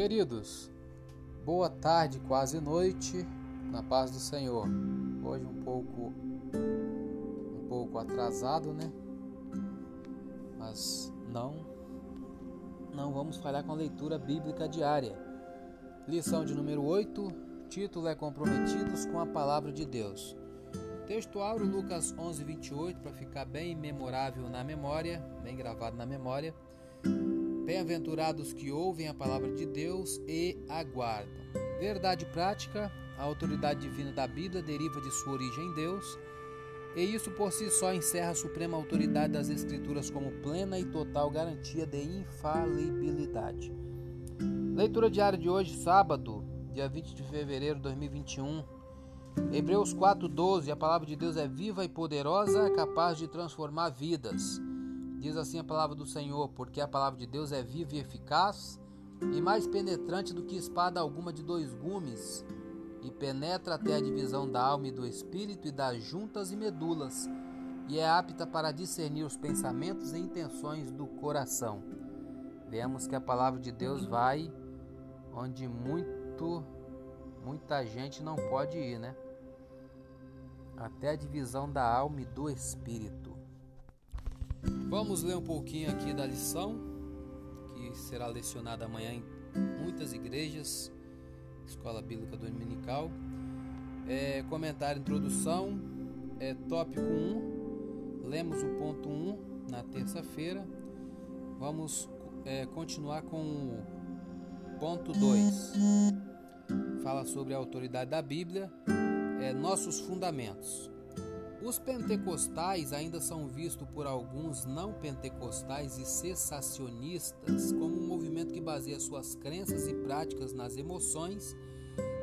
Queridos, boa tarde, quase noite, na paz do Senhor. Hoje um pouco um pouco atrasado, né? Mas não não vamos falhar com a leitura bíblica diária. Lição de número 8, título é Comprometidos com a palavra de Deus. Texto áureo Lucas 11, 28, para ficar bem memorável na memória, bem gravado na memória. Bem-aventurados que ouvem a palavra de Deus e aguardam. Verdade prática: a autoridade divina da Bíblia deriva de sua origem em Deus, e isso por si só encerra a suprema autoridade das Escrituras como plena e total garantia de infalibilidade. Leitura diária de hoje, sábado, dia 20 de fevereiro de 2021. Hebreus 4:12, a palavra de Deus é viva e poderosa, capaz de transformar vidas. Diz assim a palavra do Senhor: Porque a palavra de Deus é viva e eficaz, e mais penetrante do que espada alguma de dois gumes, e penetra até a divisão da alma e do espírito e das juntas e medulas, e é apta para discernir os pensamentos e intenções do coração. Vemos que a palavra de Deus vai onde muito muita gente não pode ir, né? Até a divisão da alma e do espírito. Vamos ler um pouquinho aqui da lição que será lecionada amanhã em muitas igrejas, Escola Bíblica Dominical. É, comentário introdução, é, tópico 1, lemos o ponto 1 na terça-feira. Vamos é, continuar com o ponto 2. Fala sobre a autoridade da Bíblia, é, nossos fundamentos. Os pentecostais ainda são vistos por alguns não pentecostais e cessacionistas como um movimento que baseia suas crenças e práticas nas emoções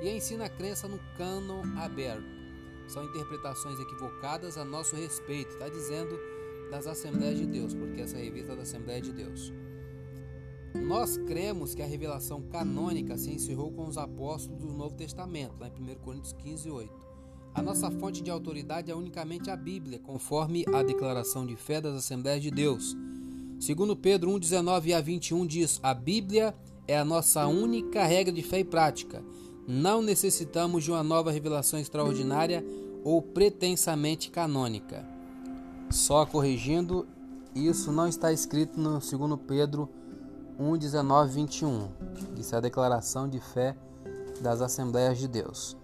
e ensina a crença no cânon aberto. São interpretações equivocadas a nosso respeito, está dizendo das Assembleias de Deus, porque essa revista é da Assembleia de Deus. Nós cremos que a revelação canônica se encerrou com os apóstolos do Novo Testamento, lá em 1 Coríntios 15, 8. A nossa fonte de autoridade é unicamente a Bíblia, conforme a declaração de fé das Assembleias de Deus. Segundo Pedro 1, 19 a 21 diz: A Bíblia é a nossa única regra de fé e prática. Não necessitamos de uma nova revelação extraordinária ou pretensamente canônica. Só corrigindo, isso não está escrito no 2 Pedro 1, 19 21. Isso é a declaração de fé das Assembleias de Deus.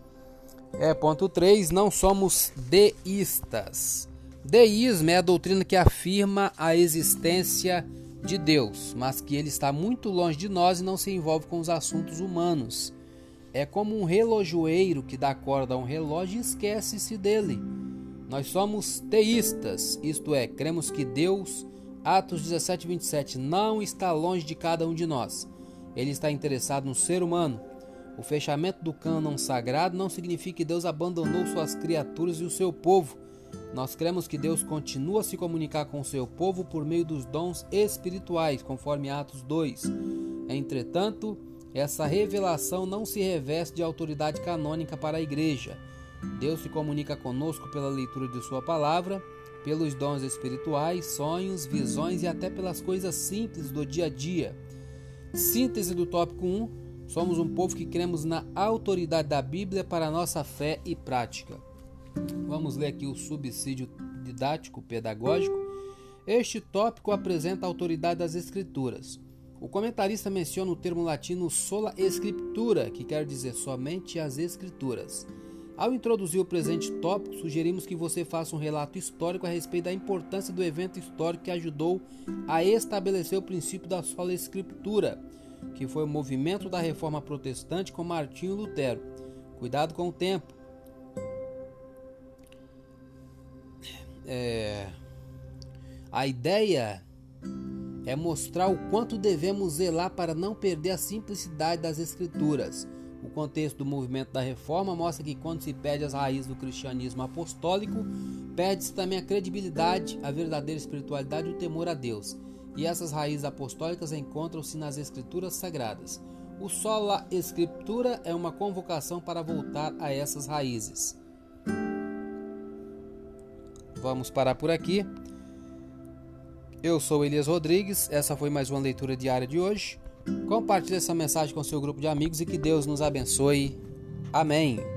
É, ponto 3, não somos deístas. Deísmo é a doutrina que afirma a existência de Deus, mas que ele está muito longe de nós e não se envolve com os assuntos humanos. É como um relojoeiro que dá corda a um relógio e esquece-se dele. Nós somos teístas, isto é, cremos que Deus, Atos 17, 27, não está longe de cada um de nós. Ele está interessado no ser humano o fechamento do cânon sagrado não significa que Deus abandonou suas criaturas e o seu povo. Nós cremos que Deus continua a se comunicar com o seu povo por meio dos dons espirituais, conforme Atos 2. Entretanto, essa revelação não se reveste de autoridade canônica para a igreja. Deus se comunica conosco pela leitura de Sua palavra, pelos dons espirituais, sonhos, visões e até pelas coisas simples do dia a dia. Síntese do tópico 1 Somos um povo que cremos na autoridade da Bíblia para nossa fé e prática. Vamos ler aqui o subsídio didático pedagógico. Este tópico apresenta a autoridade das Escrituras. O comentarista menciona o termo latino sola scriptura, que quer dizer somente as Escrituras. Ao introduzir o presente tópico, sugerimos que você faça um relato histórico a respeito da importância do evento histórico que ajudou a estabelecer o princípio da sola escritura que foi o movimento da reforma protestante com Martinho Lutero. Cuidado com o tempo. É... A ideia é mostrar o quanto devemos zelar para não perder a simplicidade das Escrituras. O contexto do movimento da reforma mostra que quando se perde as raízes do cristianismo apostólico, perde-se também a credibilidade, a verdadeira espiritualidade e o temor a Deus e essas raízes apostólicas encontram-se nas Escrituras Sagradas. O sola escritura é uma convocação para voltar a essas raízes. Vamos parar por aqui. Eu sou Elias Rodrigues, essa foi mais uma leitura diária de hoje. Compartilhe essa mensagem com seu grupo de amigos e que Deus nos abençoe. Amém.